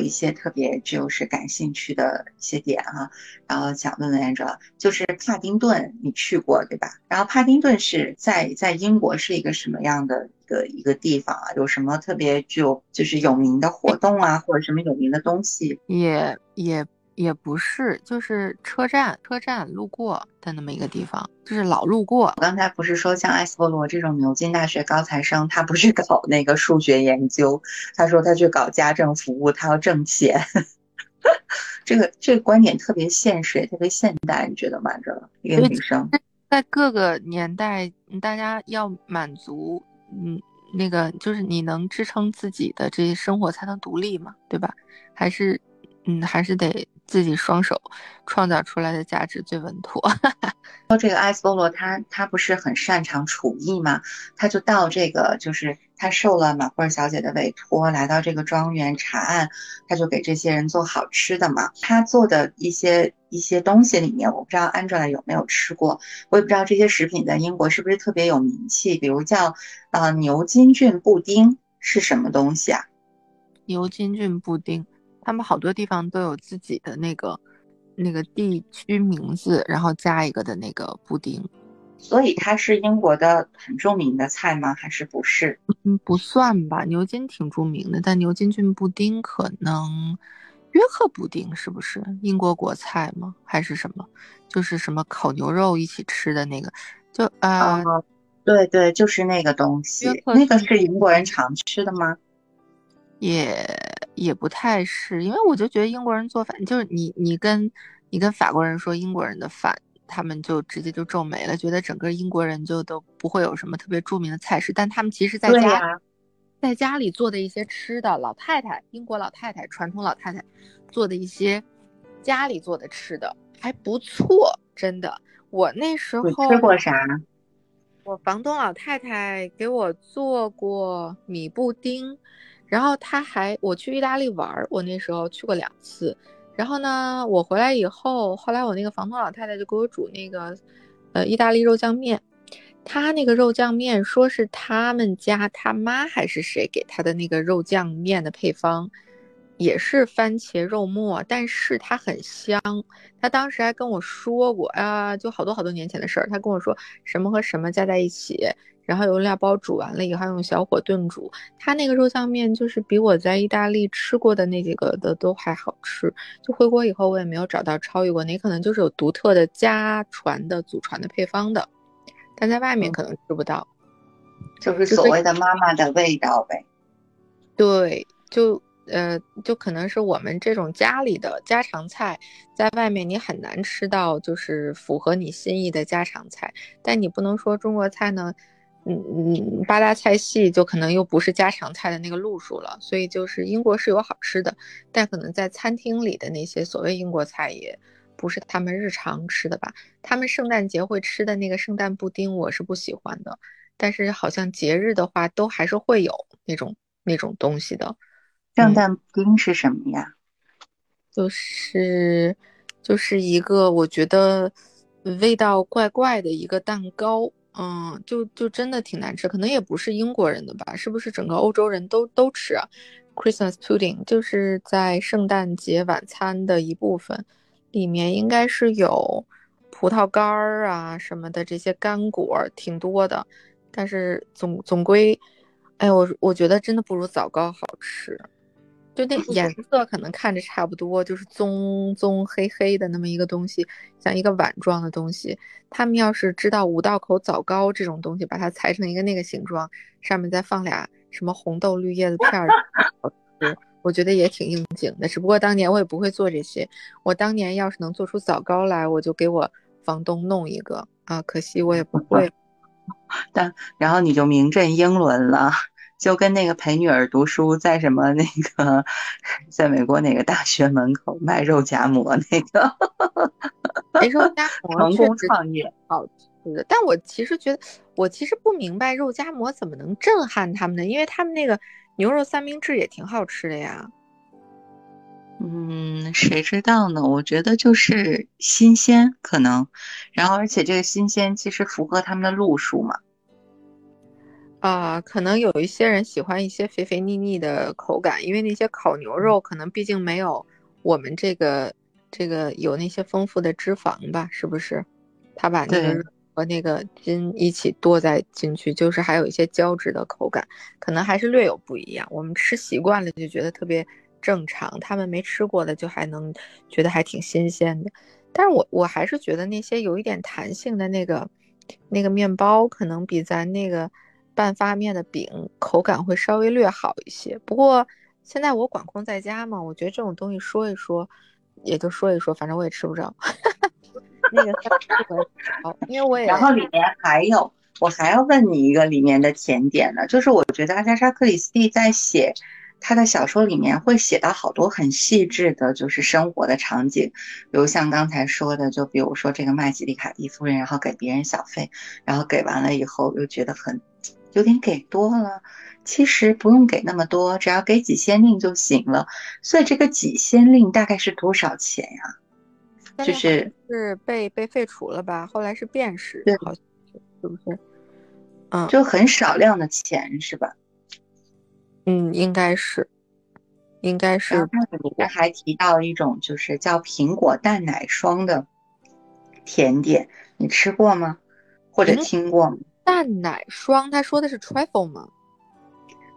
一些特别就是感兴趣的一些点哈，然后想问问 Angela，就是帕丁顿你去过对吧？然后帕丁顿是在在英国是一个什么样的一个一个地方啊？有什么特别具有就是有名的活动啊，或者什么有名的东西？也也。也不是，就是车站，车站路过的那么一个地方，就是老路过。我刚才不是说像埃斯波罗这种牛津大学高材生，他不去搞那个数学研究，他说他去搞家政服务，他要挣钱。这个这个观点特别现实，也特别现代，你觉得吗？这一个女生在各个年代，大家要满足，嗯，那个就是你能支撑自己的这些生活才能独立嘛，对吧？还是，嗯，还是得。自己双手创造出来的价值最稳妥。说这个艾斯波罗，他他不是很擅长厨艺吗？他就到这个，就是他受了马布尔小姐的委托，来到这个庄园查案，他就给这些人做好吃的嘛。他做的一些一些东西里面，我不知道 Angela 有没有吃过，我也不知道这些食品在英国是不是特别有名气。比如叫呃牛津菌布丁是什么东西啊？牛津菌布丁。他们好多地方都有自己的那个那个地区名字，然后加一个的那个布丁，所以它是英国的很著名的菜吗？还是不是？嗯，不算吧。牛津挺著名的，但牛津郡布丁可能约克布丁是不是英国国菜吗？还是什么？就是什么烤牛肉一起吃的那个？就啊，对对，就是那个东西。那个是英国人常吃的吗？也也不太是，因为我就觉得英国人做饭，就是你你跟你跟法国人说英国人的饭，他们就直接就皱眉了，觉得整个英国人就都不会有什么特别著名的菜式，但他们其实在家在家里做的一些吃的，老太太英国老太太传统老太太做的一些家里做的吃的还不错，真的。我那时候吃过啥？我房东老太太给我做过米布丁。然后他还我去意大利玩儿，我那时候去过两次。然后呢，我回来以后，后来我那个房东老太太就给我煮那个，呃，意大利肉酱面。他那个肉酱面说是他们家他妈还是谁给他的那个肉酱面的配方。也是番茄肉末，但是它很香。他当时还跟我说过啊，就好多好多年前的事儿。他跟我说什么和什么加在一起，然后用料包煮完了以后用小火炖煮。它那个肉酱面就是比我在意大利吃过的那几个的都还好吃。就回国以后我也没有找到超越过，你可能就是有独特的家传的祖传的配方的，但在外面可能吃不到。就是所谓的妈妈的味道呗。对，就。呃，就可能是我们这种家里的家常菜，在外面你很难吃到，就是符合你心意的家常菜。但你不能说中国菜呢，嗯嗯，八大菜系就可能又不是家常菜的那个路数了。所以就是英国是有好吃的，但可能在餐厅里的那些所谓英国菜，也不是他们日常吃的吧。他们圣诞节会吃的那个圣诞布丁，我是不喜欢的。但是好像节日的话，都还是会有那种那种东西的。圣诞布丁是什么呀？就是就是一个我觉得味道怪怪的一个蛋糕，嗯，就就真的挺难吃，可能也不是英国人的吧？是不是整个欧洲人都都吃啊？Christmas pudding 就是在圣诞节晚餐的一部分，里面应该是有葡萄干儿啊什么的这些干果挺多的，但是总总归，哎，我我觉得真的不如枣糕好吃。就那颜色可能看着差不多，就是棕棕黑黑的那么一个东西，像一个碗状的东西。他们要是知道五道口枣糕这种东西，把它裁成一个那个形状，上面再放俩什么红豆绿叶子片儿，我觉得也挺应景的。只不过当年我也不会做这些，我当年要是能做出枣糕来，我就给我房东弄一个啊，可惜我也不会。但然后你就名震英伦了。就跟那个陪女儿读书，在什么那个，在美国哪个大学门口卖肉夹馍那个，肉夹馍成功创业好吃的。但我其实觉得，我其实不明白肉夹馍怎么能震撼他们呢？因为他们那个牛肉三明治也挺好吃的呀。嗯，谁知道呢？我觉得就是新鲜可能，然后而且这个新鲜其实符合他们的路数嘛。啊，可能有一些人喜欢一些肥肥腻腻的口感，因为那些烤牛肉可能毕竟没有我们这个这个有那些丰富的脂肪吧，是不是？他把那个和那个筋一起剁在进去，就是还有一些胶质的口感，可能还是略有不一样。我们吃习惯了就觉得特别正常，他们没吃过的就还能觉得还挺新鲜的。但是我我还是觉得那些有一点弹性的那个那个面包，可能比咱那个。半发面的饼口感会稍微略好一些，不过现在我管控在家嘛，我觉得这种东西说一说，也就说一说，反正我也吃不着。那个，因为我也。然后里面还有，我还要问你一个里面的甜点呢，就是我觉得阿加莎克里斯蒂在写他的小说里面会写到好多很细致的，就是生活的场景，比如像刚才说的，就比如说这个麦吉丽卡蒂夫人，然后给别人小费，然后给完了以后又觉得很。有点给多了，其实不用给那么多，只要给几先令就行了。所以这个几先令大概是多少钱呀？就是是被被废除了吧？后来是便士，好像是不是？嗯，就很少量的钱是吧？嗯，应该是，应该是。里面还提到一种就是叫苹果蛋奶霜的甜点，你吃过吗？或者听过吗？蛋奶霜，他说的是 trifle 吗？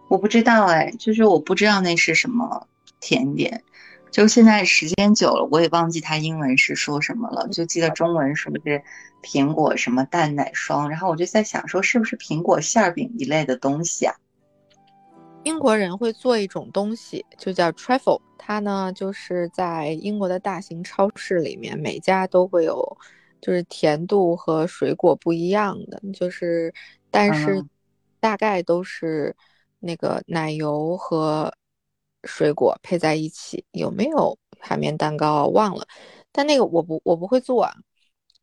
我不知道哎，就是我不知道那是什么甜点。就现在时间久了，我也忘记它英文是说什么了，就记得中文是不是苹果什么蛋奶霜？然后我就在想说，是不是苹果馅饼一类的东西啊？英国人会做一种东西，就叫 trifle，它呢就是在英国的大型超市里面，每家都会有。就是甜度和水果不一样的，就是，但是大概都是那个奶油和水果配在一起。有没有海绵蛋糕？忘了，但那个我不我不会做，啊，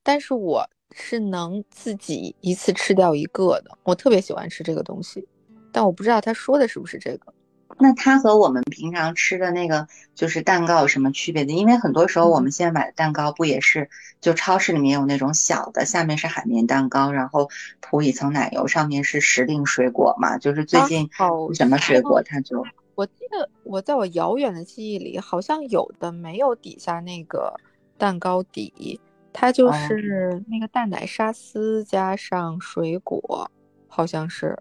但是我是能自己一次吃掉一个的。我特别喜欢吃这个东西，但我不知道他说的是不是这个。那它和我们平常吃的那个就是蛋糕有什么区别的？因为很多时候我们现在买的蛋糕不也是就超市里面有那种小的，下面是海绵蛋糕，然后铺一层奶油，上面是时令水果嘛？就是最近什么水果它就……我记得我在我遥远的记忆里，好像有的没有底下那个蛋糕底，它就是那个蛋奶沙司加上水果，好像是。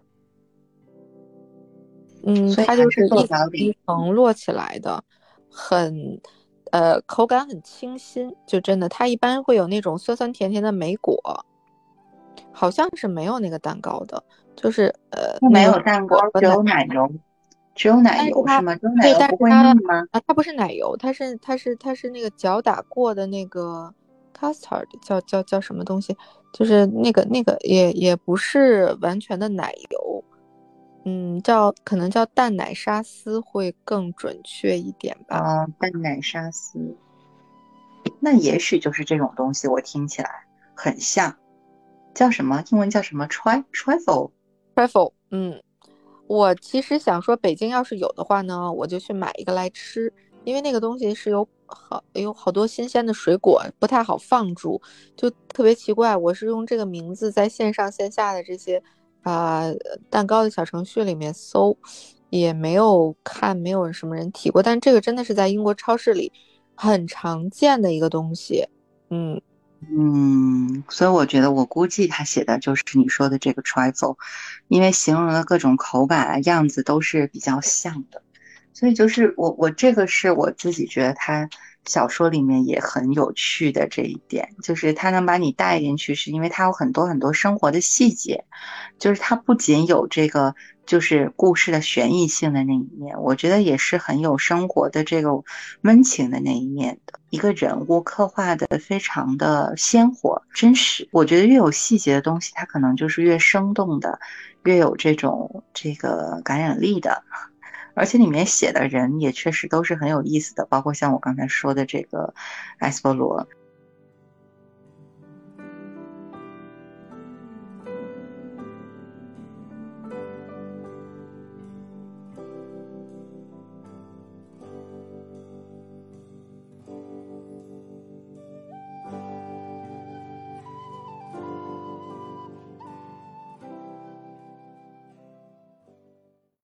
嗯，它就是一层一层摞起来的，很，呃，口感很清新，就真的，它一般会有那种酸酸甜甜的莓果，好像是没有那个蛋糕的，就是呃，没有蛋糕，只有奶油，只有奶油是吗？奶油不会腻吗？啊，它不是奶油，它是它是它是那个搅打过的那个 custard，叫叫叫什么东西？就是那个那个也也不是完全的奶油。嗯，叫可能叫蛋奶沙司会更准确一点吧。啊，蛋奶沙司，那也许就是这种东西。我听起来很像，叫什么？英文叫什么？tri trifle，trifle。嗯，我其实想说，北京要是有的话呢，我就去买一个来吃，因为那个东西是有好有好多新鲜的水果，不太好放住，就特别奇怪。我是用这个名字在线上线下的这些。啊，蛋糕的小程序里面搜，也没有看，没有什么人提过。但这个真的是在英国超市里很常见的一个东西。嗯嗯，所以我觉得，我估计他写的就是你说的这个 trifle，因为形容的各种口感啊、样子都是比较像的。所以就是我我这个是我自己觉得他。小说里面也很有趣的这一点，就是他能把你带进去，是因为他有很多很多生活的细节，就是他不仅有这个就是故事的悬疑性的那一面，我觉得也是很有生活的这个温情的那一面的一个人物刻画的非常的鲜活真实。我觉得越有细节的东西，它可能就是越生动的，越有这种这个感染力的。而且里面写的人也确实都是很有意思的，包括像我刚才说的这个埃斯波罗，